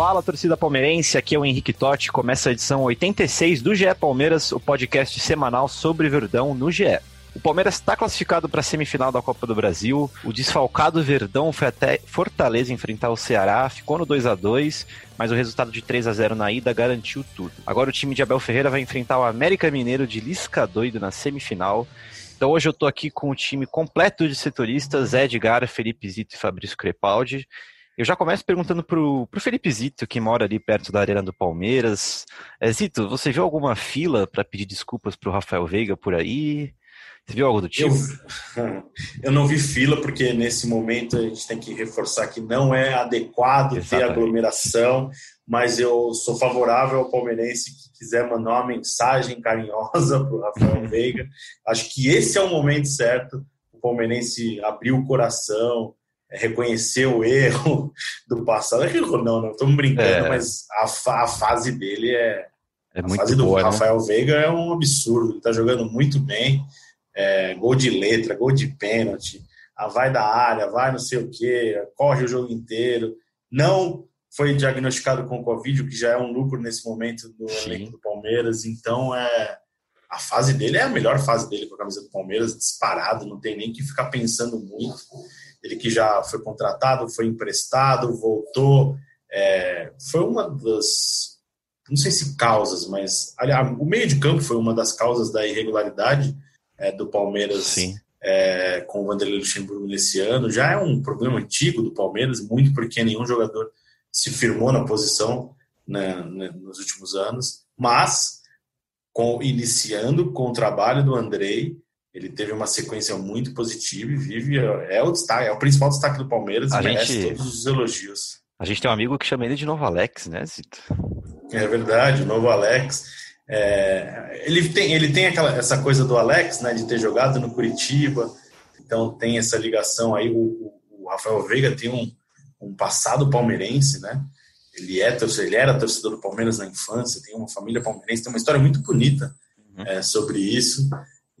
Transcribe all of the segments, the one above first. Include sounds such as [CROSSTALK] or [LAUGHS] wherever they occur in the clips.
Fala, torcida palmeirense, aqui é o Henrique Totti. Começa a edição 86 do GE Palmeiras, o podcast semanal sobre Verdão no GE. O Palmeiras está classificado para a semifinal da Copa do Brasil. O desfalcado Verdão foi até Fortaleza enfrentar o Ceará, ficou no 2 a 2 mas o resultado de 3 a 0 na ida garantiu tudo. Agora o time de Abel Ferreira vai enfrentar o América Mineiro de Lisca Doido na semifinal. Então hoje eu estou aqui com o time completo de setoristas, Edgar, Felipe Zito e Fabrício Crepaldi. Eu já começo perguntando pro, pro Felipe Zito, que mora ali perto da Arena do Palmeiras. É, Zito, você viu alguma fila para pedir desculpas pro Rafael Veiga por aí? Você viu algo do tipo? Eu, [LAUGHS] eu, não vi fila, porque nesse momento a gente tem que reforçar que não é adequado Exatamente. ter aglomeração, mas eu sou favorável ao palmeirense que quiser mandar uma mensagem carinhosa para o Rafael [LAUGHS] Veiga. Acho que esse é o momento certo. O palmeirense abrir o coração, reconhecer o erro [LAUGHS] do passado. Não, não, estamos brincando, é. mas a, a, fase dele é. É a muito fase boa, do né? Rafael Veiga é um absurdo. Ele está jogando muito bem. É, gol de letra, gol de pênalti, a vai da área, vai não sei o que, corre o jogo inteiro. Não foi diagnosticado com Covid, o que já é um lucro nesse momento do elenco do Palmeiras. Então, é, a fase dele é a melhor fase dele com a camisa do Palmeiras, disparado, não tem nem que ficar pensando muito ele que já foi contratado, foi emprestado, voltou. É, foi uma das, não sei se causas, mas aliás, o meio de campo foi uma das causas da irregularidade é, do Palmeiras é, com o Vanderlei Luxemburgo nesse ano. Já é um problema antigo do Palmeiras, muito porque nenhum jogador se firmou na posição né, né, nos últimos anos, mas com, iniciando com o trabalho do Andrei, ele teve uma sequência muito positiva e vive. É o destaque, é o principal destaque do Palmeiras a e merece gente, todos os elogios. A gente tem um amigo que chama ele de novo Alex, né, Zito? É verdade, o novo Alex. É, ele tem, ele tem aquela, essa coisa do Alex, né, de ter jogado no Curitiba, então tem essa ligação aí. O, o Rafael Veiga tem um, um passado palmeirense, né? Ele, é, ele era torcedor do Palmeiras na infância, tem uma família palmeirense, tem uma história muito bonita uhum. é, sobre isso.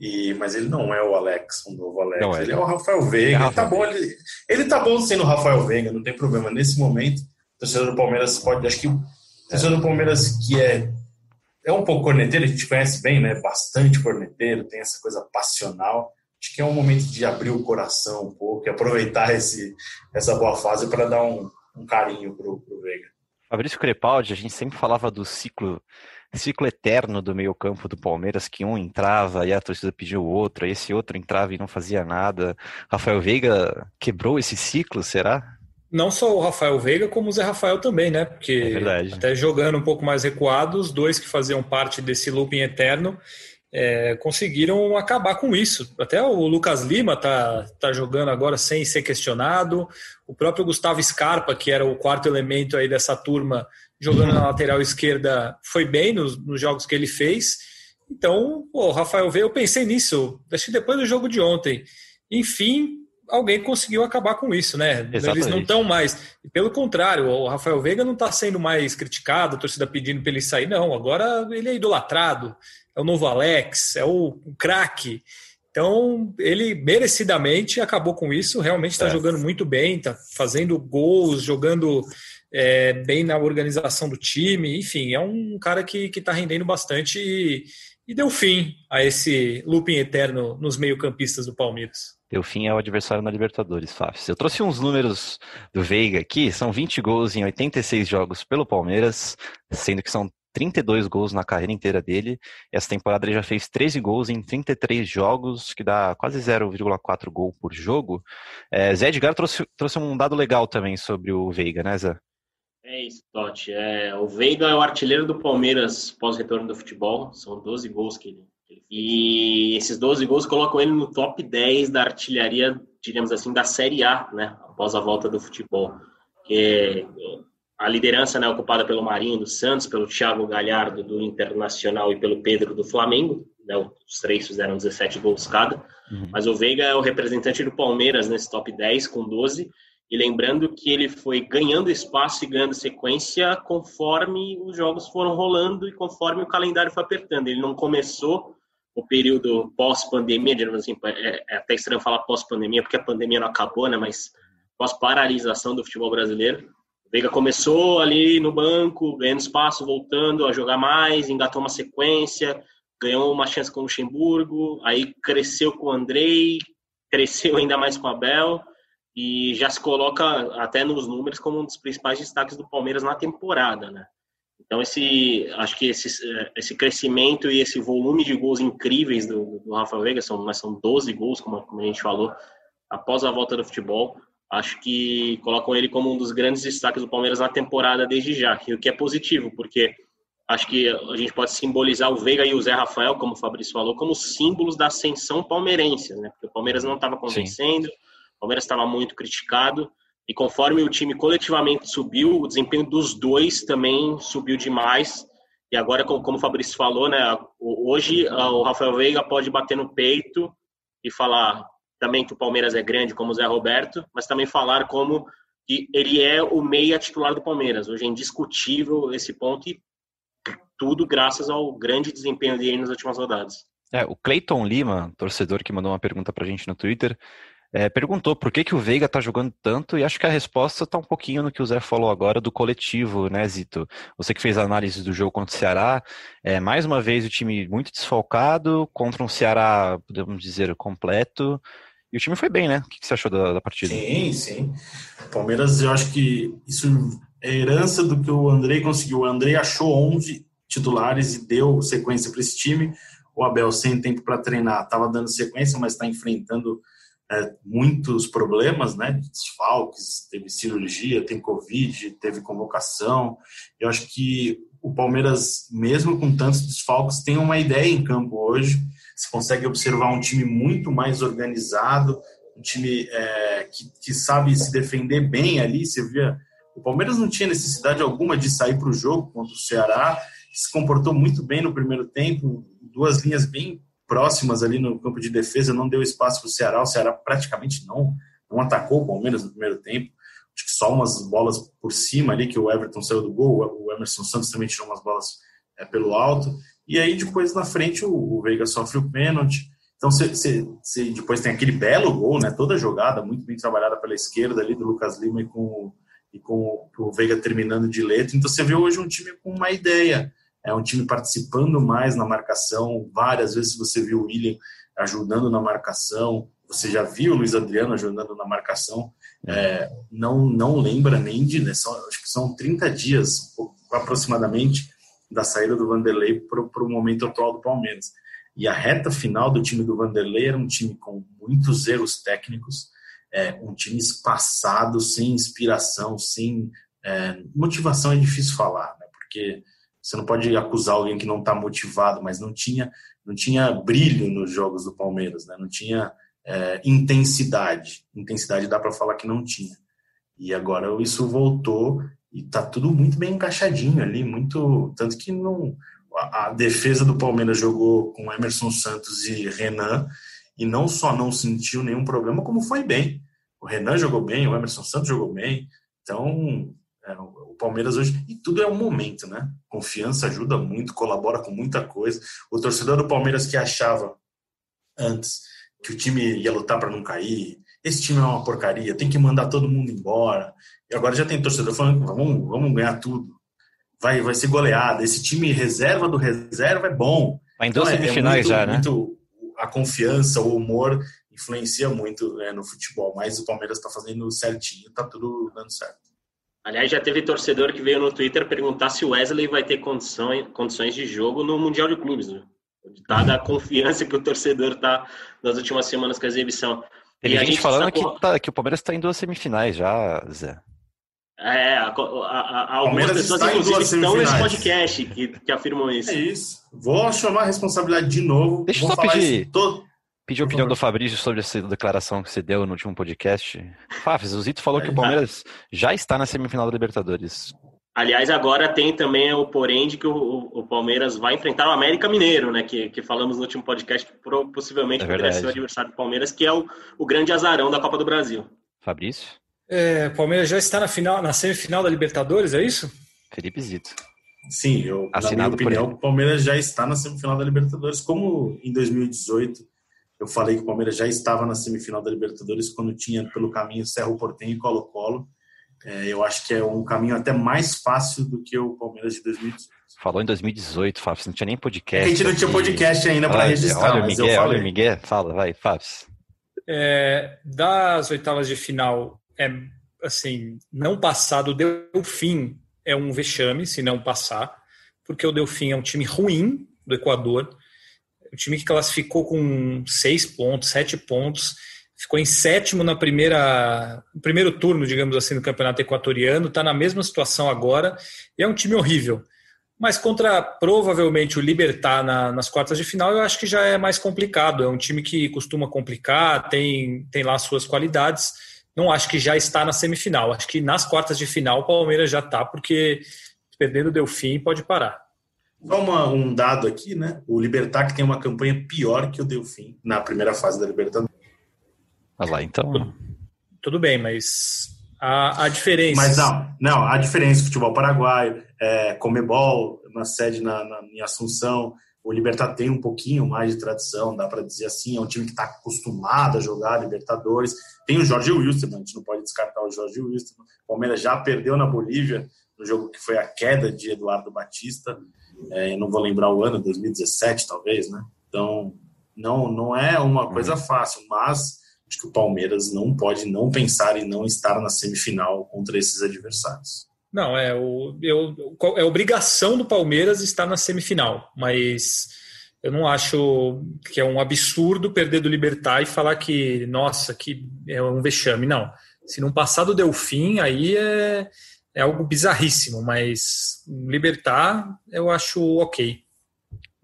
E, mas ele não é o Alex, o novo Alex. Não, ele é o Rafael Veiga. É ele, tá bom, ele, ele tá bom sendo o Rafael Veiga, não tem problema. Nesse momento, o torcedor do Palmeiras pode. Acho que o torcedor do Palmeiras que é, é um pouco corneteiro, a gente conhece bem, né? Bastante corneteiro, tem essa coisa passional. Acho que é um momento de abrir o coração um pouco e aproveitar esse, essa boa fase para dar um, um carinho pro, pro Veiga. Fabrício Crepaldi, a gente sempre falava do ciclo ciclo eterno do meio campo do Palmeiras, que um entrava e a torcida pediu o outro, aí esse outro entrava e não fazia nada. Rafael Veiga quebrou esse ciclo, será? Não só o Rafael Veiga, como o Zé Rafael também, né? Porque é até jogando um pouco mais recuado, os dois que faziam parte desse looping eterno é, conseguiram acabar com isso. Até o Lucas Lima tá, tá jogando agora sem ser questionado. O próprio Gustavo Scarpa, que era o quarto elemento aí dessa turma, jogando na lateral esquerda, foi bem nos, nos jogos que ele fez. Então, o Rafael veio, eu pensei nisso, acho que depois do jogo de ontem. Enfim, alguém conseguiu acabar com isso, né? Exatamente. Eles não estão mais. Pelo contrário, o Rafael Veiga não está sendo mais criticado, a torcida pedindo para ele sair, não. Agora ele é idolatrado, é o novo Alex, é o, o craque. Então, ele merecidamente acabou com isso, realmente está é. jogando muito bem, está fazendo gols, jogando é, bem na organização do time, enfim, é um cara que está rendendo bastante e, e, deu fim a esse looping eterno nos meio-campistas do Palmeiras. Deu fim ao adversário na Libertadores, Fábio. Eu trouxe uns números do Veiga aqui, são 20 gols em 86 jogos pelo Palmeiras, sendo que são 32 gols na carreira inteira dele. Essa temporada ele já fez 13 gols em 33 jogos, que dá quase 0,4 gol por jogo. É, Zé Edgar trouxe, trouxe um dado legal também sobre o Veiga, né, Zé? É isso, Totti. É, o Veiga é o artilheiro do Palmeiras pós-retorno do futebol. São 12 gols que ele, que E esses 12 gols colocam ele no top 10 da artilharia, diríamos assim, da Série A, né? Após a volta do futebol. Que a liderança né, ocupada pelo Marinho do Santos, pelo Thiago Galhardo do Internacional e pelo Pedro do Flamengo. Né, os três fizeram 17 gols cada. Uhum. Mas o Veiga é o representante do Palmeiras nesse top 10 com 12. E lembrando que ele foi ganhando espaço e ganhando sequência conforme os jogos foram rolando e conforme o calendário foi apertando. Ele não começou o período pós-pandemia, assim, é, é até estranho falar pós-pandemia, porque a pandemia não acabou, né? Mas pós-paralisação do futebol brasileiro Veiga começou ali no banco, ganhando espaço, voltando a jogar mais, engatou uma sequência, ganhou uma chance com o Luxemburgo, aí cresceu com o Andrei, cresceu ainda mais com o Abel e já se coloca até nos números como um dos principais destaques do Palmeiras na temporada, né? Então esse, acho que esse, esse crescimento e esse volume de gols incríveis do, do Rafa Veiga, são, mas são 12 gols, como, como a gente falou, após a volta do futebol, acho que colocam ele como um dos grandes destaques do Palmeiras na temporada desde já, o que é positivo, porque acho que a gente pode simbolizar o Veiga e o Zé Rafael, como o Fabrício falou, como símbolos da ascensão palmeirense, né? Porque o Palmeiras não estava convencendo, Sim. O Palmeiras estava muito criticado, e conforme o time coletivamente subiu, o desempenho dos dois também subiu demais. E agora, como o Fabrício falou, né? Hoje o Rafael Veiga pode bater no peito e falar: também que o Palmeiras é grande, como o Zé Roberto, mas também falar como que ele é o meia titular do Palmeiras. Hoje é indiscutível esse ponto e tudo graças ao grande desempenho dele nas últimas rodadas. É, o Cleiton Lima, torcedor que mandou uma pergunta pra gente no Twitter, é, perguntou por que, que o Veiga tá jogando tanto e acho que a resposta tá um pouquinho no que o Zé falou agora do coletivo, né, Zito? Você que fez a análise do jogo contra o Ceará, é, mais uma vez o time muito desfalcado, contra um Ceará, podemos dizer, completo, e o time foi bem, né? O que você achou da, da partida? Sim, sim. Palmeiras, eu acho que isso é herança do que o Andrei conseguiu. O Andrei achou 11 titulares e deu sequência para esse time. O Abel, sem tempo para treinar, estava dando sequência, mas está enfrentando é, muitos problemas, né? Desfalques, teve cirurgia, tem Covid, teve convocação. Eu acho que o Palmeiras, mesmo com tantos desfalques, tem uma ideia em campo hoje você consegue observar um time muito mais organizado, um time é, que, que, sabe se defender bem ali. Você via, o Palmeiras não tinha necessidade alguma de sair para o jogo contra o Ceará, se comportou muito bem no primeiro tempo, duas linhas bem próximas ali no campo de defesa, não deu espaço para o Ceará. O Ceará praticamente não, não atacou o Palmeiras no primeiro tempo. Acho que só umas bolas por cima ali que o Everton saiu do gol, o Emerson Santos também tirou umas bolas é, pelo alto. E aí depois na frente o, o Veiga sofre o pênalti. Então você depois tem aquele belo gol, né? Toda jogada muito bem trabalhada pela esquerda ali do Lucas Lima e com, e com o Veiga terminando de letra. Então você vê hoje um time com uma ideia. É um time participando mais na marcação. Várias vezes você viu o William ajudando na marcação. Você já viu o Luiz Adriano ajudando na marcação. É, não, não lembra nem de. Né, são, acho que são 30 dias aproximadamente da saída do Vanderlei para o momento atual do Palmeiras. E a reta final do time do Vanderlei era um time com muitos erros técnicos, é, um time espaçado, sem inspiração, sem é, motivação é difícil falar, né? porque você não pode acusar alguém que não está motivado, mas não tinha, não tinha brilho nos jogos do Palmeiras, né? não tinha é, intensidade. Intensidade dá para falar que não tinha. E agora isso voltou e tá tudo muito bem encaixadinho ali, muito tanto que não a, a, defesa do Palmeiras jogou com Emerson Santos e Renan e não só não sentiu nenhum problema, como foi bem. O Renan jogou bem, o Emerson Santos jogou bem. Então, é, o Palmeiras hoje e tudo é um momento, né? Confiança ajuda muito, colabora com muita coisa. O torcedor do Palmeiras que achava antes que o time ia lutar para não cair, esse time é uma porcaria, tem que mandar todo mundo embora. E agora já tem torcedor falando, vamos, vamos ganhar tudo. Vai, vai ser goleada. Esse time reserva do reserva é bom. Vai em duas então, semifinais é, é muito, já, né? Muito, a confiança, o humor influencia muito né, no futebol, mas o Palmeiras está fazendo certinho, tá tudo dando certo. Aliás, já teve torcedor que veio no Twitter perguntar se o Wesley vai ter condições, condições de jogo no Mundial de Clubes, né? Dada a confiança que o torcedor tá nas últimas semanas com a exibição. Tem gente, gente, falando que, tá, que, o Palmeiras está em duas semifinais já, Zé. É, a, a, a, algumas pessoas, inclusive, estão nesse podcast que, que afirmam isso. É isso. Vou chamar a responsabilidade de novo. Deixa eu só pedir, Pedir a opinião do Fabrício sobre essa declaração que você deu no último podcast. Fafs, o Zito falou [LAUGHS] que o Palmeiras já está na semifinal da Libertadores. Aliás, agora tem também o porém de que o, o, Palmeiras vai enfrentar o América Mineiro, né? Que, que falamos no último podcast, que possivelmente é poderia ser o adversário do Palmeiras, que é o, o grande azarão da Copa do Brasil. Fabrício? É, o Palmeiras já está na final, na semifinal da Libertadores, é isso? Felipe Zito. Sim, eu, Assinado na minha opinião, o Palmeiras já está na semifinal da Libertadores, como em 2018 eu falei que o Palmeiras já estava na semifinal da Libertadores quando tinha pelo caminho Cerro Portenho e Colo-Colo. É, eu acho que é um caminho até mais fácil do que o Palmeiras de 2018. Falou em 2018, Fábio, não tinha nem podcast. a gente não tinha podcast ainda para registrar, olha o Miguel, Olha o Miguel, fala, vai, Fábio. É, das oitavas de final, é assim, não passar do Delfim é um vexame, se não passar, porque o Delfim é um time ruim do Equador, o time que classificou com seis pontos, sete pontos, ficou em sétimo na primeira, no primeiro turno, digamos assim, do campeonato equatoriano, está na mesma situação agora, e é um time horrível. Mas contra provavelmente o Libertar na, nas quartas de final, eu acho que já é mais complicado. É um time que costuma complicar, tem, tem lá suas qualidades. Não acho que já está na semifinal. Acho que nas quartas de final o Palmeiras já está, porque perdendo o Delfim pode parar. Só uma, um dado aqui, né? O Libertar que tem uma campanha pior que o Delfim na primeira fase da Libertadores. Mas lá, então. Tudo, tudo bem, mas a, a diferença. Mas não, não, a diferença: futebol paraguaio, é, Comebol, na sede na, na, em Assunção. O Libertar tem um pouquinho mais de tradição, dá para dizer assim. É um time que está acostumado a jogar Libertadores. Tem o Jorge Wilson, a gente não pode descartar o Jorge Wilson. O Palmeiras já perdeu na Bolívia, no jogo que foi a queda de Eduardo Batista é, não vou lembrar o ano, 2017 talvez, né? Então, não, não é uma coisa uhum. fácil, mas acho que o Palmeiras não pode não pensar em não estar na semifinal contra esses adversários. Não, é, o, eu, é obrigação do Palmeiras estar na semifinal, mas eu não acho que é um absurdo perder do Libertar e falar que, nossa, que é um vexame. Não. Se não passar do Delfim, aí é, é algo bizarríssimo, mas libertar eu acho ok.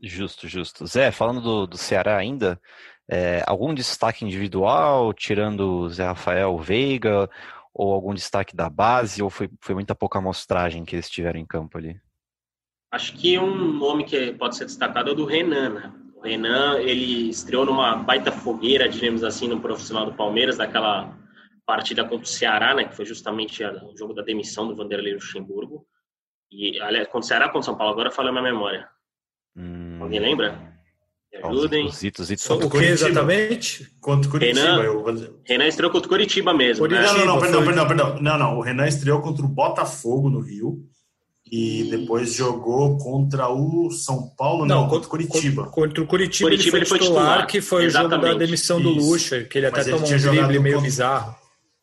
Justo, justo. Zé, falando do, do Ceará ainda, é, algum destaque individual, tirando o Zé Rafael Veiga, ou algum destaque da base, ou foi, foi muita pouca amostragem que eles tiveram em campo ali? Acho que um nome que pode ser destacado é o do Renan, né? O Renan, ele estreou numa baita fogueira, digamos assim, no profissional do Palmeiras, daquela partida contra o Ceará, né, que foi justamente o jogo da demissão do Vanderlei Luxemburgo. E, aliás, contra o Ceará contra o São Paulo, agora falha a minha memória. Hum... Alguém lembra? Me ajudem. Os itos, itos. O que exatamente? Contra o Curitiba. Renan, eu... Renan estreou contra o Curitiba mesmo. Curitiba, né? Não, não, perdão, foi... perdão, perdão. Não, não. O Renan estreou contra o Botafogo no Rio. E depois jogou contra o São Paulo, não, não contra o Curitiba. Contra o Curitiba, Curitiba ele foi, ele foi titular, titular, que foi Exatamente. o jogo da demissão do Lucha, que ele Mas até tomou um drible meio contra... bizarro.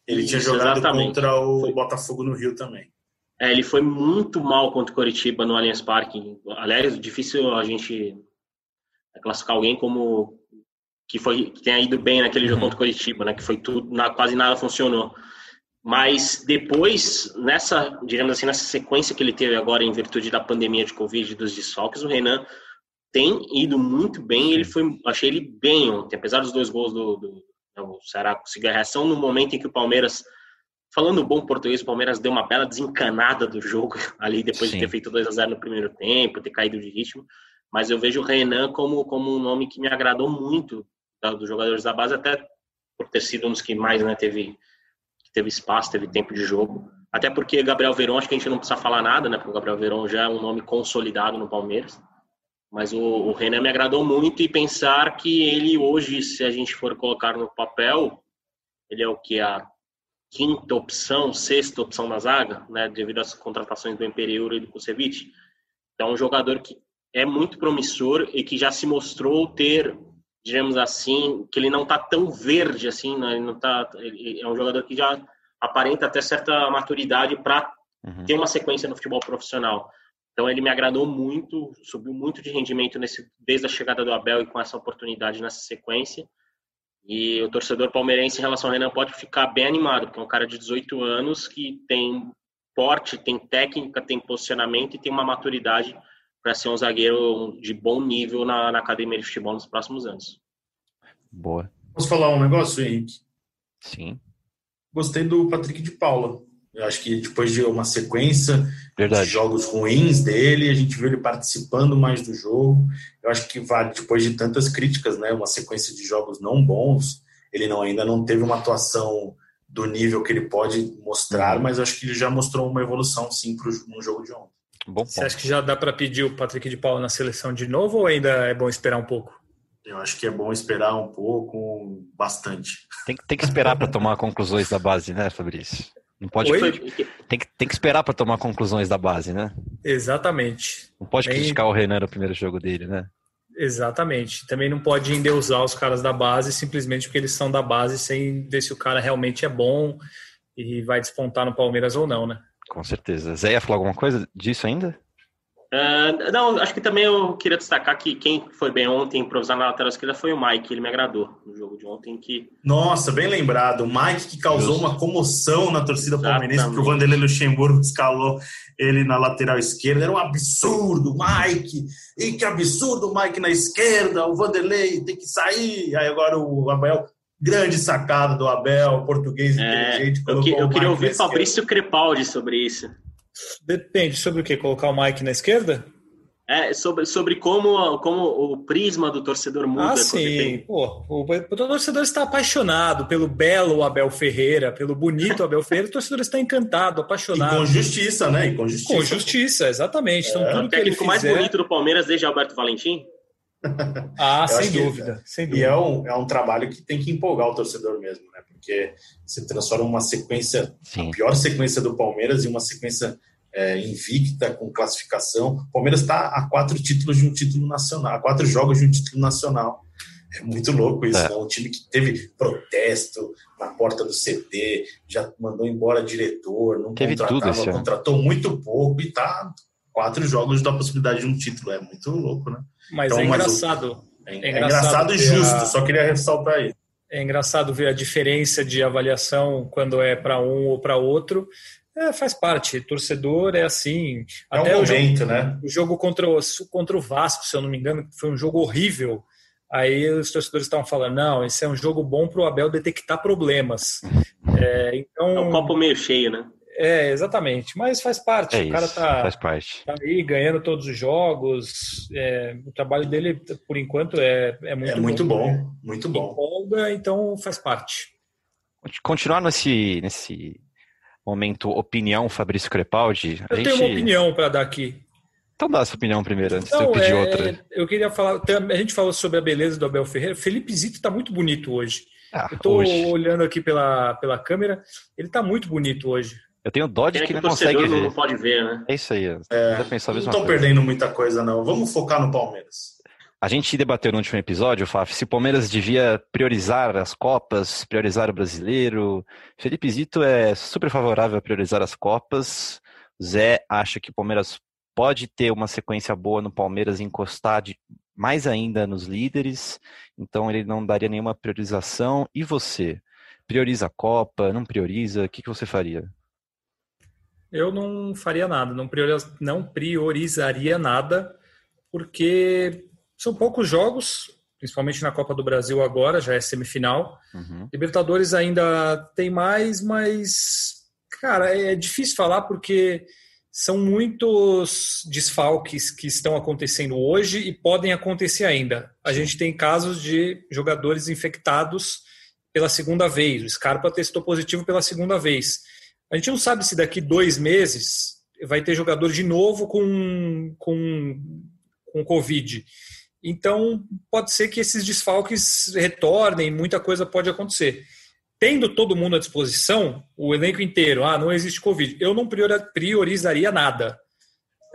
Ele tinha jogado exatamente. contra o foi. Botafogo no Rio também. É, ele foi muito mal contra o Coritiba no Allianz Parque. Aliás, difícil a gente classificar alguém como que foi que tenha ido bem naquele jogo uhum. contra o Coritiba, né? Que foi tudo, quase nada funcionou. Mas depois, nessa, digamos assim, nessa sequência que ele teve agora em virtude da pandemia de Covid e dos desfalques, o Renan tem ido muito bem. Ele foi, achei ele bem ontem, apesar dos dois gols do, do o Ceará conseguiu a reação no momento em que o Palmeiras, falando bom português, o Palmeiras deu uma bela desencanada do jogo [LAUGHS] ali depois Sim. de ter feito 2 a 0 no primeiro tempo, ter caído de ritmo. Mas eu vejo o Renan como, como um nome que me agradou muito tá, dos jogadores da base, até por ter sido um dos que mais né, teve, teve espaço, teve tempo de jogo. Até porque Gabriel Verón, acho que a gente não precisa falar nada, né? Porque o Gabriel Verón já é um nome consolidado no Palmeiras. Mas o, o Renan me agradou muito e pensar que ele hoje, se a gente for colocar no papel, ele é o que a quinta opção, sexta opção da zaga, né, devido às contratações do Imperiur e do Kusevich. Então, um jogador que é muito promissor e que já se mostrou ter, digamos assim, que ele não está tão verde assim, né? ele não tá, ele é um jogador que já aparenta até certa maturidade para uhum. ter uma sequência no futebol profissional. Então ele me agradou muito, subiu muito de rendimento nesse, desde a chegada do Abel e com essa oportunidade nessa sequência. E o torcedor palmeirense em relação ao Renan pode ficar bem animado, porque é um cara de 18 anos que tem porte, tem técnica, tem posicionamento e tem uma maturidade para ser um zagueiro de bom nível na, na academia de futebol nos próximos anos. Boa. Posso falar um negócio, Henrique? Sim. Gostei do Patrick de Paula. Eu acho que depois de uma sequência Verdade. de jogos ruins dele, a gente viu ele participando mais do jogo. Eu acho que vale, depois de tantas críticas, né, uma sequência de jogos não bons, ele não, ainda não teve uma atuação do nível que ele pode mostrar, mas acho que ele já mostrou uma evolução sim para no jogo de ontem. Bom Você acha que já dá para pedir o Patrick de Paula na seleção de novo ou ainda é bom esperar um pouco? Eu acho que é bom esperar um pouco, bastante. Tem, tem que esperar para tomar conclusões da base, né, Fabrício? Não pode. Tem que, tem que esperar para tomar conclusões da base, né? Exatamente. Não pode Nem... criticar o Renan no primeiro jogo dele, né? Exatamente. Também não pode endeusar os caras da base simplesmente porque eles são da base sem ver se o cara realmente é bom e vai despontar no Palmeiras ou não, né? Com certeza. Zé ia falar alguma coisa disso ainda? Uh, não, acho que também eu queria destacar que quem foi bem ontem improvisar na lateral esquerda foi o Mike, ele me agradou no jogo de ontem. que Nossa, bem lembrado. O Mike que causou Justo. uma comoção na torcida palmeirense, porque o Vanderlei Luxemburgo escalou ele na lateral esquerda. Era um absurdo, Mike! E que absurdo o Mike na esquerda, o Vanderlei tem que sair. Aí agora o Abel grande sacada do Abel, português é, inteligente. Eu, que, eu queria ouvir Fabrício Crepaldi sobre isso. Depende sobre o que? Colocar o Mike na esquerda? É, sobre, sobre como, como o prisma do torcedor muda. Ah, sim. Pô, o, o, torcedor está apaixonado pelo belo Abel Ferreira, pelo bonito Abel Ferreira. O torcedor está encantado, apaixonado. E com justiça, né? E com justiça. Com justiça, exatamente. Então, é. tudo o técnico que ele fizer... mais bonito do Palmeiras desde Alberto Valentim? Ah, [LAUGHS] sem dúvida, sem dúvida. E é um, é um trabalho que tem que empolgar o torcedor mesmo, né? Porque você transforma uma sequência, Sim. a pior sequência do Palmeiras, em uma sequência é, invicta, com classificação. O Palmeiras está a quatro títulos de um título nacional, a quatro jogos de um título nacional. É muito louco isso, é. né? Um time que teve protesto na porta do CT, já mandou embora diretor, não teve contratava, tudo contratou muito pouco e tá quatro jogos da possibilidade de um título. É muito louco, né? Mas então, é engraçado. Mas o... é, é, engraçado, e justo, a... só queria ressaltar isso. É engraçado ver a diferença de avaliação quando é para um ou para outro. É, faz parte. Torcedor é assim. É Até um momento, jogo, né? O jogo contra o, contra o Vasco, se eu não me engano, foi um jogo horrível. Aí os torcedores estavam falando: não, esse é um jogo bom para o Abel detectar problemas. [LAUGHS] É, então, é um copo meio cheio, né? É, exatamente. Mas faz parte. É o cara isso, tá, faz parte. tá aí ganhando todos os jogos. É, o trabalho dele, por enquanto, é, é muito, é muito bom. bom muito bom. Empolga, então faz parte. Continuar nesse, nesse momento opinião, Fabrício Crepaldi. Eu gente... tenho uma opinião para dar aqui. Então dá essa opinião primeiro, antes Não, de eu pedir é, outra. Eu queria falar, a gente falou sobre a beleza do Abel Ferreira. Felipe Zito está muito bonito hoje. Ah, eu estou olhando aqui pela, pela câmera, ele está muito bonito hoje. Eu tenho dó de é que, que não consegue ver. Não pode ver, né? É isso aí. É, não estão perdendo muita coisa, não. Vamos focar no Palmeiras. A gente debateu no último episódio, Faf, se o Palmeiras devia priorizar as Copas, priorizar o brasileiro. Felipe Zito é super favorável a priorizar as Copas. Zé acha que o Palmeiras pode ter uma sequência boa no Palmeiras e encostar de, mais ainda nos líderes, então ele não daria nenhuma priorização. E você? Prioriza a Copa? Não prioriza? O que, que você faria? Eu não faria nada, não, prioriz, não priorizaria nada, porque são poucos jogos, principalmente na Copa do Brasil agora, já é semifinal. Uhum. Libertadores ainda tem mais, mas, cara, é difícil falar porque são muitos desfalques que estão acontecendo hoje e podem acontecer ainda. A gente tem casos de jogadores infectados pela segunda vez. O Scarpa testou positivo pela segunda vez. A gente não sabe se daqui dois meses vai ter jogador de novo com, com, com Covid. Então, pode ser que esses desfalques retornem, muita coisa pode acontecer. Tendo todo mundo à disposição, o elenco inteiro, ah, não existe Covid, eu não priorizaria nada.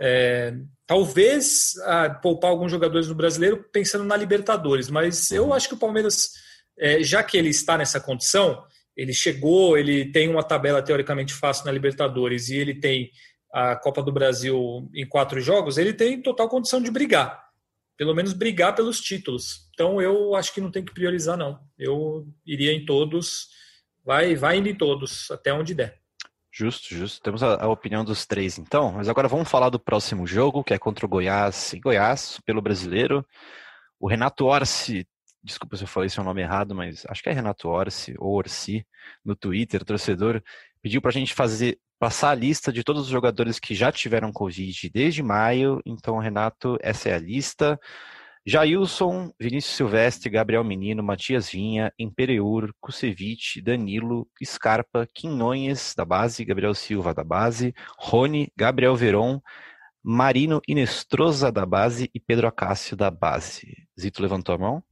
É, talvez ah, poupar alguns jogadores no brasileiro pensando na Libertadores, mas eu acho que o Palmeiras, é, já que ele está nessa condição, ele chegou, ele tem uma tabela teoricamente fácil na Libertadores e ele tem a Copa do Brasil em quatro jogos, ele tem total condição de brigar. Pelo menos brigar pelos títulos. Então eu acho que não tem que priorizar, não. Eu iria em todos, vai, vai indo em todos, até onde der. Justo, justo. Temos a, a, opinião dos três, então. Mas agora vamos falar do próximo jogo, que é contra o Goiás em Goiás, pelo brasileiro. O Renato Orsi desculpa se eu falei seu nome errado, mas acho que é Renato Orsi, ou Orsi, no Twitter, torcedor, pediu para a gente fazer passar a lista de todos os jogadores que já tiveram Covid desde maio. Então, Renato, essa é a lista. Jailson, Vinícius Silvestre, Gabriel Menino, Matias Vinha, Empereur, Kusevich, Danilo, Scarpa, Quinonhes, da base, Gabriel Silva, da base, Rony, Gabriel Veron, Marino Inestrosa, da base e Pedro Acácio, da base. Zito levantou a mão?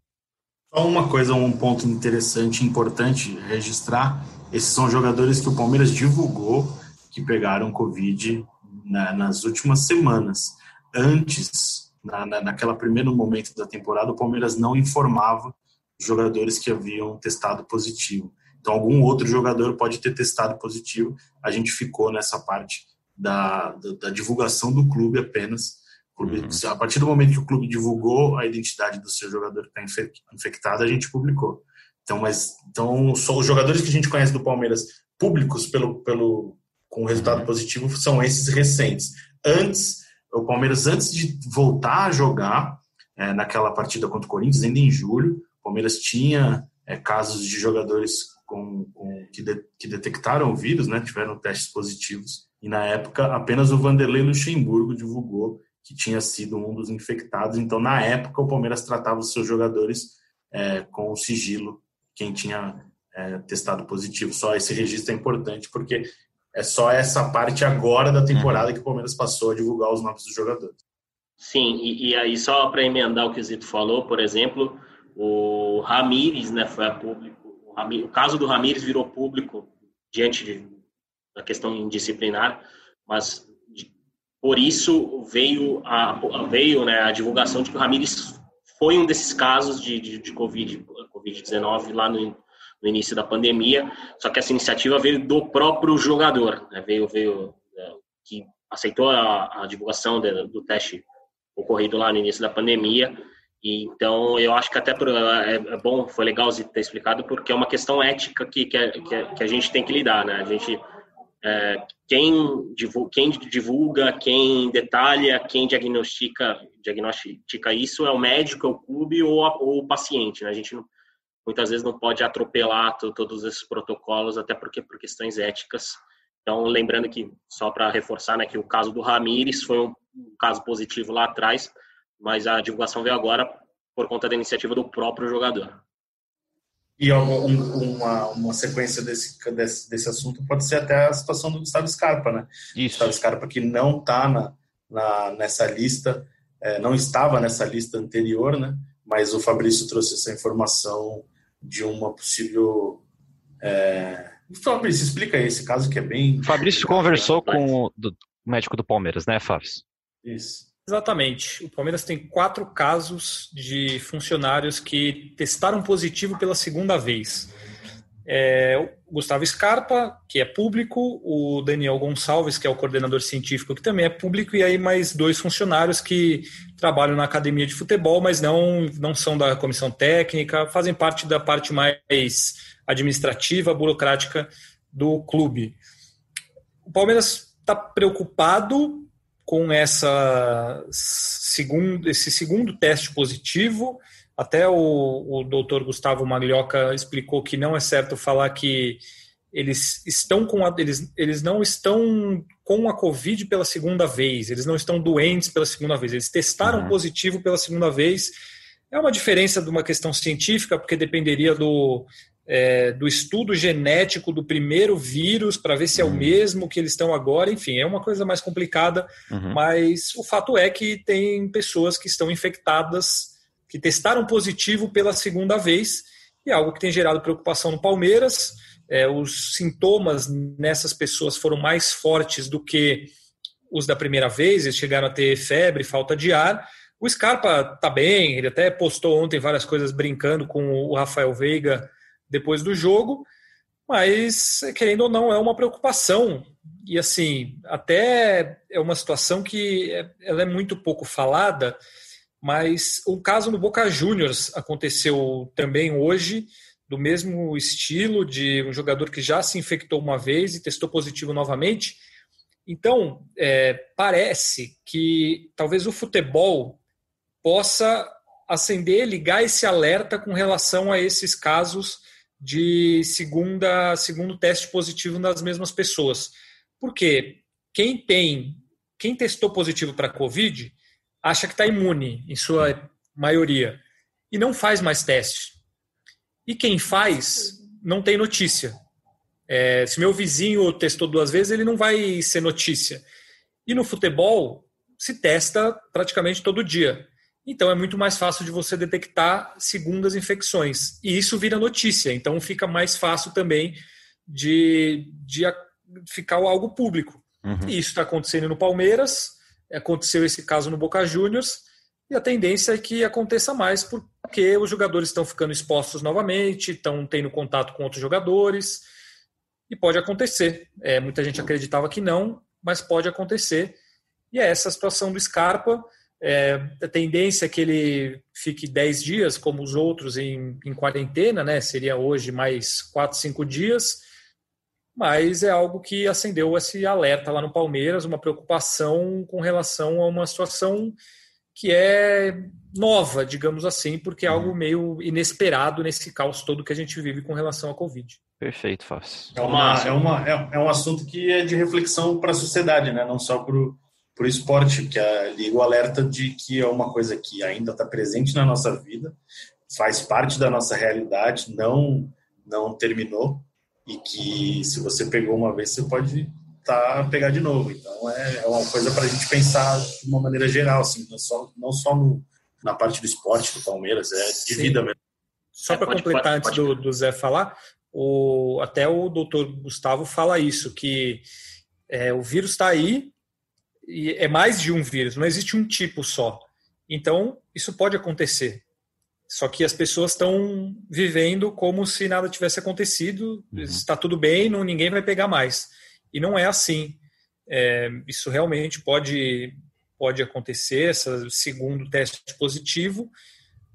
Só uma coisa, um ponto interessante, importante registrar, esses são jogadores que o Palmeiras divulgou que pegaram Covid na, nas últimas semanas. Antes, na, na, naquela primeiro momento da temporada, o Palmeiras não informava os jogadores que haviam testado positivo. Então, algum outro jogador pode ter testado positivo. A gente ficou nessa parte da, da, da divulgação do clube apenas. Clube, uhum. A partir do momento que o clube divulgou a identidade do seu jogador que está infectado, a gente publicou. Então, mas, então, só os jogadores que a gente conhece do Palmeiras públicos pelo, pelo, com resultado positivo são esses recentes. Antes, o Palmeiras, antes de voltar a jogar é, naquela partida contra o Corinthians, ainda em julho, o Palmeiras tinha é, casos de jogadores com, com que, de, que, detectaram o vírus, né, tiveram testes positivos. E na época, apenas o Vanderlei Luxemburgo divulgou que tinha sido um dos infectados. Então, na época, o Palmeiras tratava os seus jogadores é, com o sigilo, quem tinha é, testado positivo. Só esse registro é importante, porque é só essa parte agora da temporada uhum. que o Palmeiras passou a divulgar os nomes dos jogadores. Sim, e, e aí só para emendar o que o Zito falou, por exemplo, o Ramires, né, foi a público, o, Ramires, o caso do Ramires virou público diante de, da questão indisciplinar, mas por isso veio a veio né, a divulgação de que o Ramires foi um desses casos de, de, de Covid, Covid-19 lá no, no início da pandemia, só que essa iniciativa veio do próprio jogador, né? veio, veio é, que aceitou a, a divulgação de, do teste ocorrido lá no início da pandemia, e, então eu acho que até por, é, é, bom, foi legal você ter explicado, porque é uma questão ética que, que, é, que, é, que a gente tem que lidar, né? A gente é, quem, divulga, quem divulga, quem detalha, quem diagnostica, diagnostica isso é o médico, é o clube ou, a, ou o paciente. Né? A gente não, muitas vezes não pode atropelar todos esses protocolos, até porque por questões éticas. Então, lembrando que, só para reforçar, né, que o caso do Ramires foi um, um caso positivo lá atrás, mas a divulgação veio agora por conta da iniciativa do próprio jogador. E um, uma, uma sequência desse, desse, desse assunto pode ser até a situação do Gustavo Scarpa, né? Isso. Gustavo Scarpa que não está na, na, nessa lista, é, não estava nessa lista anterior, né? Mas o Fabrício trouxe essa informação de uma possível. É... Fabrício, explica esse caso que é bem. Fabrício conversou com o, do, o médico do Palmeiras, né, Fabrício? Isso. Exatamente. O Palmeiras tem quatro casos de funcionários que testaram positivo pela segunda vez. É, o Gustavo Scarpa, que é público, o Daniel Gonçalves, que é o coordenador científico, que também é público, e aí mais dois funcionários que trabalham na academia de futebol, mas não, não são da comissão técnica, fazem parte da parte mais administrativa, burocrática do clube. O Palmeiras está preocupado com essa segundo, esse segundo teste positivo. Até o, o doutor Gustavo Maglioca explicou que não é certo falar que eles estão com a, eles, eles não estão com a Covid pela segunda vez, eles não estão doentes pela segunda vez, eles testaram uhum. positivo pela segunda vez. É uma diferença de uma questão científica, porque dependeria do, é, do estudo genético do primeiro vírus para ver se é o uhum. mesmo que eles estão agora. Enfim, é uma coisa mais complicada, uhum. mas o fato é que tem pessoas que estão infectadas, que testaram positivo pela segunda vez, e é algo que tem gerado preocupação no Palmeiras é, os sintomas nessas pessoas foram mais fortes do que os da primeira vez, eles chegaram a ter febre, falta de ar. O Scarpa está bem, ele até postou ontem várias coisas brincando com o Rafael Veiga depois do jogo, mas querendo ou não, é uma preocupação. E assim, até é uma situação que é, ela é muito pouco falada, mas o caso no Boca Juniors aconteceu também hoje do mesmo estilo de um jogador que já se infectou uma vez e testou positivo novamente. Então, é, parece que talvez o futebol possa acender, ligar esse alerta com relação a esses casos de segunda, segundo teste positivo nas mesmas pessoas. Porque quem tem, quem testou positivo para Covid, acha que está imune, em sua maioria, e não faz mais teste. E quem faz, não tem notícia. É, se meu vizinho testou duas vezes, ele não vai ser notícia. E no futebol, se testa praticamente todo dia. Então é muito mais fácil de você detectar segundas infecções. E isso vira notícia. Então fica mais fácil também de, de ficar algo público. Uhum. E isso está acontecendo no Palmeiras, aconteceu esse caso no Boca Juniors, e a tendência é que aconteça mais porque os jogadores estão ficando expostos novamente, estão tendo contato com outros jogadores, e pode acontecer. É, muita gente acreditava que não, mas pode acontecer. E é essa a situação do Scarpa. É, a tendência é que ele fique 10 dias, como os outros, em, em quarentena, né? Seria hoje mais 4, 5 dias. Mas é algo que acendeu esse alerta lá no Palmeiras, uma preocupação com relação a uma situação que é nova, digamos assim, porque é algo uhum. meio inesperado nesse caos todo que a gente vive com relação à Covid. Perfeito, Fácil. É, uma, é, uma, é, é um assunto que é de reflexão para a sociedade, né? não só para para o esporte, que a, liga o alerta de que é uma coisa que ainda está presente na nossa vida, faz parte da nossa realidade, não não terminou e que se você pegou uma vez você pode tá pegar de novo. Então é, é uma coisa para a gente pensar de uma maneira geral, assim, não só não só no, na parte do esporte do Palmeiras, é de Sim. vida mesmo. Só para completar pode, antes pode. Do, do Zé falar, o, até o doutor Gustavo fala isso, que é, o vírus está aí, e é mais de um vírus, não existe um tipo só. Então, isso pode acontecer. Só que as pessoas estão vivendo como se nada tivesse acontecido, uhum. está tudo bem, não, ninguém vai pegar mais. E não é assim. É, isso realmente pode, pode acontecer, esse segundo teste positivo,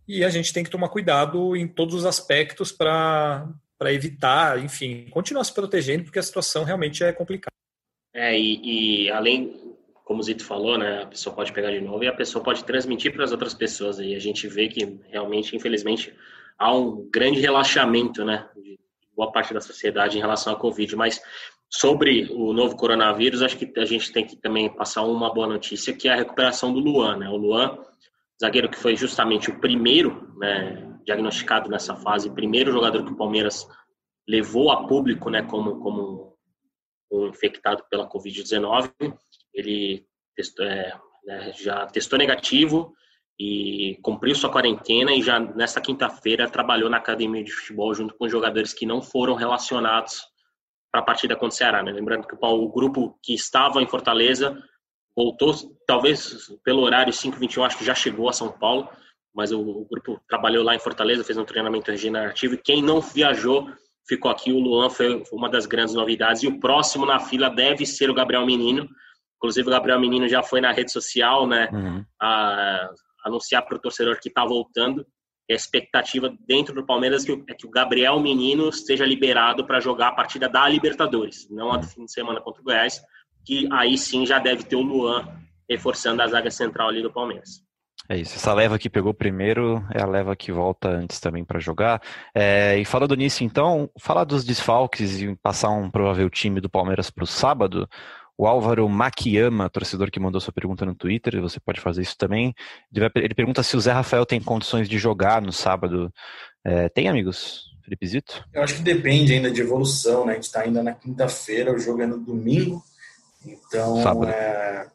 e a gente tem que tomar cuidado em todos os aspectos para evitar, enfim, continuar se protegendo, porque a situação realmente é complicada. É, e, e além, como o Zito falou, né, a pessoa pode pegar de novo e a pessoa pode transmitir para as outras pessoas. E a gente vê que realmente, infelizmente, há um grande relaxamento, né, de boa parte da sociedade em relação à Covid. Mas sobre o novo coronavírus, acho que a gente tem que também passar uma boa notícia, que é a recuperação do Luan, né? O Luan, zagueiro que foi justamente o primeiro, né, diagnosticado nessa fase, primeiro jogador que o Palmeiras levou a público, né, como como um infectado pela Covid-19 ele testou, é, né, já testou negativo e cumpriu sua quarentena e já nesta quinta-feira trabalhou na academia de futebol junto com jogadores que não foram relacionados para a partida contra o Ceará. Né? Lembrando que o grupo que estava em Fortaleza voltou, talvez pelo horário 5:21 acho que já chegou a São Paulo, mas o, grupo trabalhou lá em Fortaleza, fez um treinamento regenerativo e quem não viajou ficou aqui. O Luan foi uma das grandes novidades e o próximo na fila deve ser o Gabriel Menino Inclusive, o Gabriel Menino já foi na rede social, né, uhum. a, anunciar para o torcedor que está voltando. E a expectativa dentro do Palmeiras é que o Gabriel Menino esteja liberado para jogar a partida da Libertadores, não a do fim de semana contra o Goiás, que aí sim já deve ter o Luan reforçando a zaga central ali do Palmeiras. É isso. Essa leva que pegou primeiro é a leva que volta antes também para jogar. É, e falando nisso, então, falar dos desfalques e passar um provável time do Palmeiras para o sábado. O Álvaro Makiyama, torcedor que mandou sua pergunta no Twitter, você pode fazer isso também. Ele pergunta se o Zé Rafael tem condições de jogar no sábado. É, tem, amigos? Felipe Zito? Eu acho que depende ainda de evolução, né? A gente está ainda na quinta-feira, o jogo é no domingo. Então, sábado. É...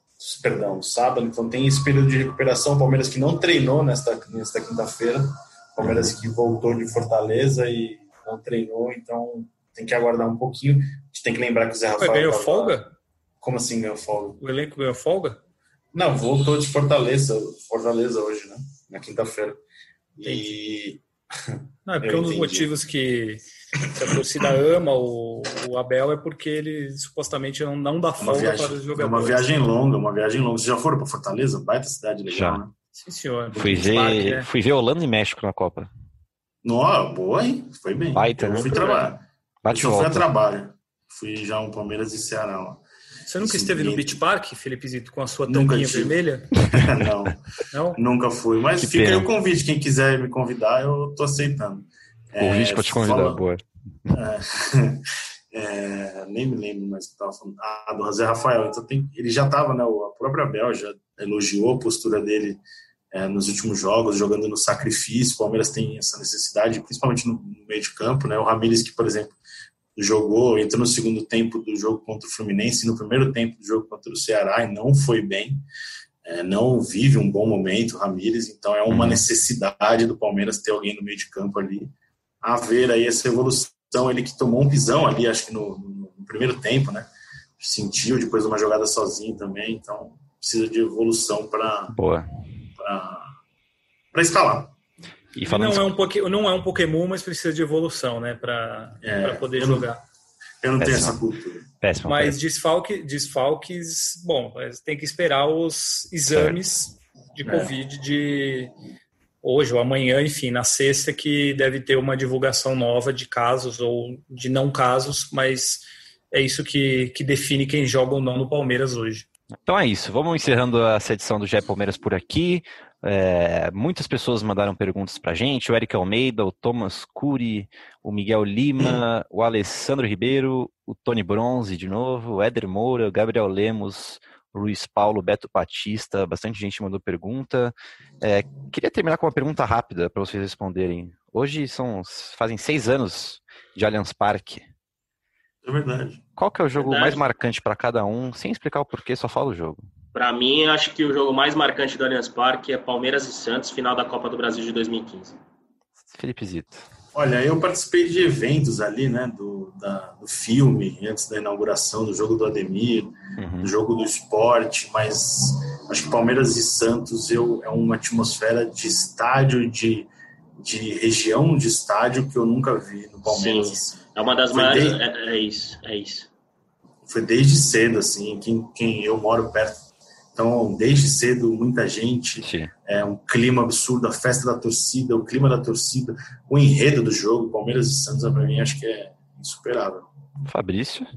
perdão, sábado. Então tem esse período de recuperação. O Palmeiras que não treinou nesta, nesta quinta-feira. Palmeiras que voltou de Fortaleza e não treinou, então tem que aguardar um pouquinho. A gente tem que lembrar que o Zé Rafael. Mas ganhou folga? Como assim ganhou folga? O elenco ganhou folga? Não, voltou de Fortaleza, Fortaleza hoje, né? Na quinta-feira. E. [LAUGHS] Não, é porque um dos motivos que, a torcida ama o, o, Abel é porque ele supostamente não, não dá folga viagem, para os jogadores. É uma viagem longa, uma viagem longa. Vocês já foram para Fortaleza? Baita cidade legal, já. né? Sim, senhor. Fui ver, parque, né? fui ver Holanda e México na Copa. Nossa, boa, hein? Foi bem. Baita, eu né? fui trabalhar. Bate eu fui a trabalho. Fui já um Palmeiras e Ceará lá. Você nunca esteve no Beach Park, Felipe Zito, com a sua tampinha vermelha? [LAUGHS] não. Não? Nunca fui. Mas que fica pena. aí o convite. Quem quiser me convidar, eu tô aceitando. Convite é, para te convidar, fala... boa. É, [LAUGHS] é, nem me lembro mais que estava falando. Ah, do José Rafael. Então tem, ele já estava, né? A própria Bel já elogiou a postura dele é, nos últimos jogos, jogando no sacrifício. O Palmeiras tem essa necessidade, principalmente no, no meio de campo, né? O Ramires, que, por exemplo, jogou, entrou no segundo tempo do jogo contra o Fluminense, no primeiro tempo do jogo contra o Ceará e não foi bem. É, não vive um bom momento, o Ramires, então é uma necessidade do Palmeiras ter alguém no meio de campo ali. A ver aí essa evolução, ele que tomou um pisão ali, acho que no, no, no primeiro tempo, né? Sentiu depois uma jogada sozinho também, então precisa de evolução para para escalar. E falando não, é um não é um Pokémon, mas precisa de evolução, né? Para é, poder eu jogar. Não, eu não Péssimo. tenho essa cultura. Péssimo, mas péssimo. Desfalque, desfalques, bom, tem que esperar os exames certo. de Covid é. de hoje ou amanhã, enfim, na sexta, que deve ter uma divulgação nova de casos ou de não casos, mas é isso que, que define quem joga ou não no Palmeiras hoje. Então é isso. Vamos encerrando essa edição do GE Palmeiras por aqui. É, muitas pessoas mandaram perguntas para a gente. O Eric Almeida, o Thomas Cury, o Miguel Lima, o Alessandro Ribeiro, o Tony Bronze de novo, o Éder Moura, o Gabriel Lemos, o Luiz Paulo, Beto Batista. Bastante gente mandou pergunta. É, queria terminar com uma pergunta rápida para vocês responderem. Hoje são fazem seis anos de Allianz Parque. É verdade. Qual que é o jogo verdade. mais marcante para cada um? Sem explicar o porquê, só fala o jogo. Para mim, acho que o jogo mais marcante do Allianz Parque é Palmeiras e Santos, final da Copa do Brasil de 2015. Felipe Zito. Olha, eu participei de eventos ali, né, do, da, do filme, antes da inauguração, do jogo do Ademir, uhum. do jogo do esporte, mas acho que Palmeiras e Santos eu, é uma atmosfera de estádio, de, de região de estádio que eu nunca vi no Palmeiras. Sim. É uma das Foi maiores. Desde... É, é, isso, é isso. Foi desde cedo, assim, quem, quem eu moro perto. Então, desde cedo, muita gente, Sim. é um clima absurdo, a festa da torcida, o clima da torcida, o enredo do jogo, Palmeiras e Santos, para mim, acho que é insuperável. Fabrício?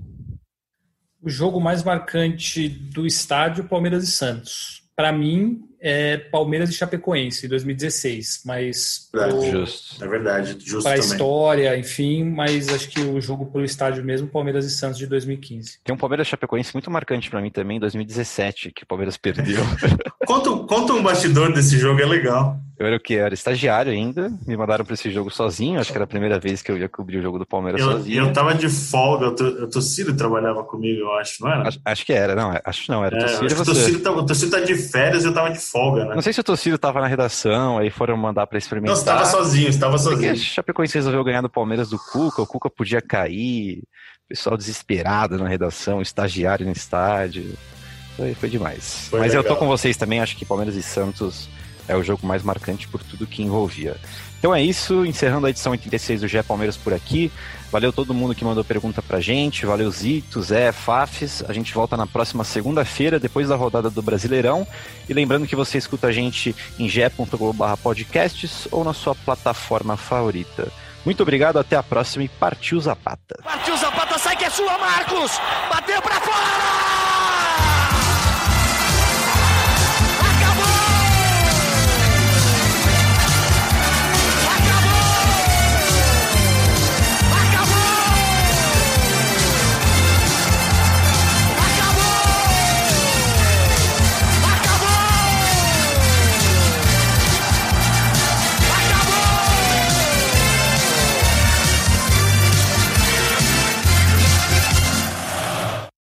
O jogo mais marcante do estádio, Palmeiras e Santos. Para mim, é Palmeiras e Chapecoense, 2016. Mas. É, justo. É verdade, justo. Para a história, enfim, mas acho que o jogo pelo estádio mesmo, Palmeiras e Santos de 2015. Tem um Palmeiras Chapecoense muito marcante para mim também, em 2017, que o Palmeiras perdeu. [LAUGHS] conta, conta um bastidor desse jogo, é legal. Eu era o que? Era estagiário ainda, me mandaram para esse jogo sozinho, acho que era a primeira vez que eu ia cobrir o jogo do Palmeiras eu, sozinho. E eu tava de folga, o Tocílio trabalhava comigo, eu acho, não era? Acho, acho que era, não, acho não, era é, Tocílio você. O Tocílio, tá, tá de férias e eu tava de folga, né? Não sei se o Tocílio tava na redação, aí foram mandar para experimentar. Não, estava sozinho, estava sozinho. A Chapecoense resolveu ganhar do Palmeiras do Cuca, o Cuca podia cair, pessoal desesperado na redação, estagiário no estádio. Foi, foi demais. Foi Mas legal. eu tô com vocês também, acho que Palmeiras e Santos é o jogo mais marcante por tudo que envolvia. Então é isso, encerrando a edição 86 do GE Palmeiras por aqui. Valeu todo mundo que mandou pergunta pra gente, valeu Zito, Zé, Fafs. A gente volta na próxima segunda-feira, depois da rodada do Brasileirão. E lembrando que você escuta a gente em ge.globo podcasts ou na sua plataforma favorita. Muito obrigado, até a próxima e partiu Zapata. Partiu Zapata, sai que é sua, Marcos! Bateu pra fora!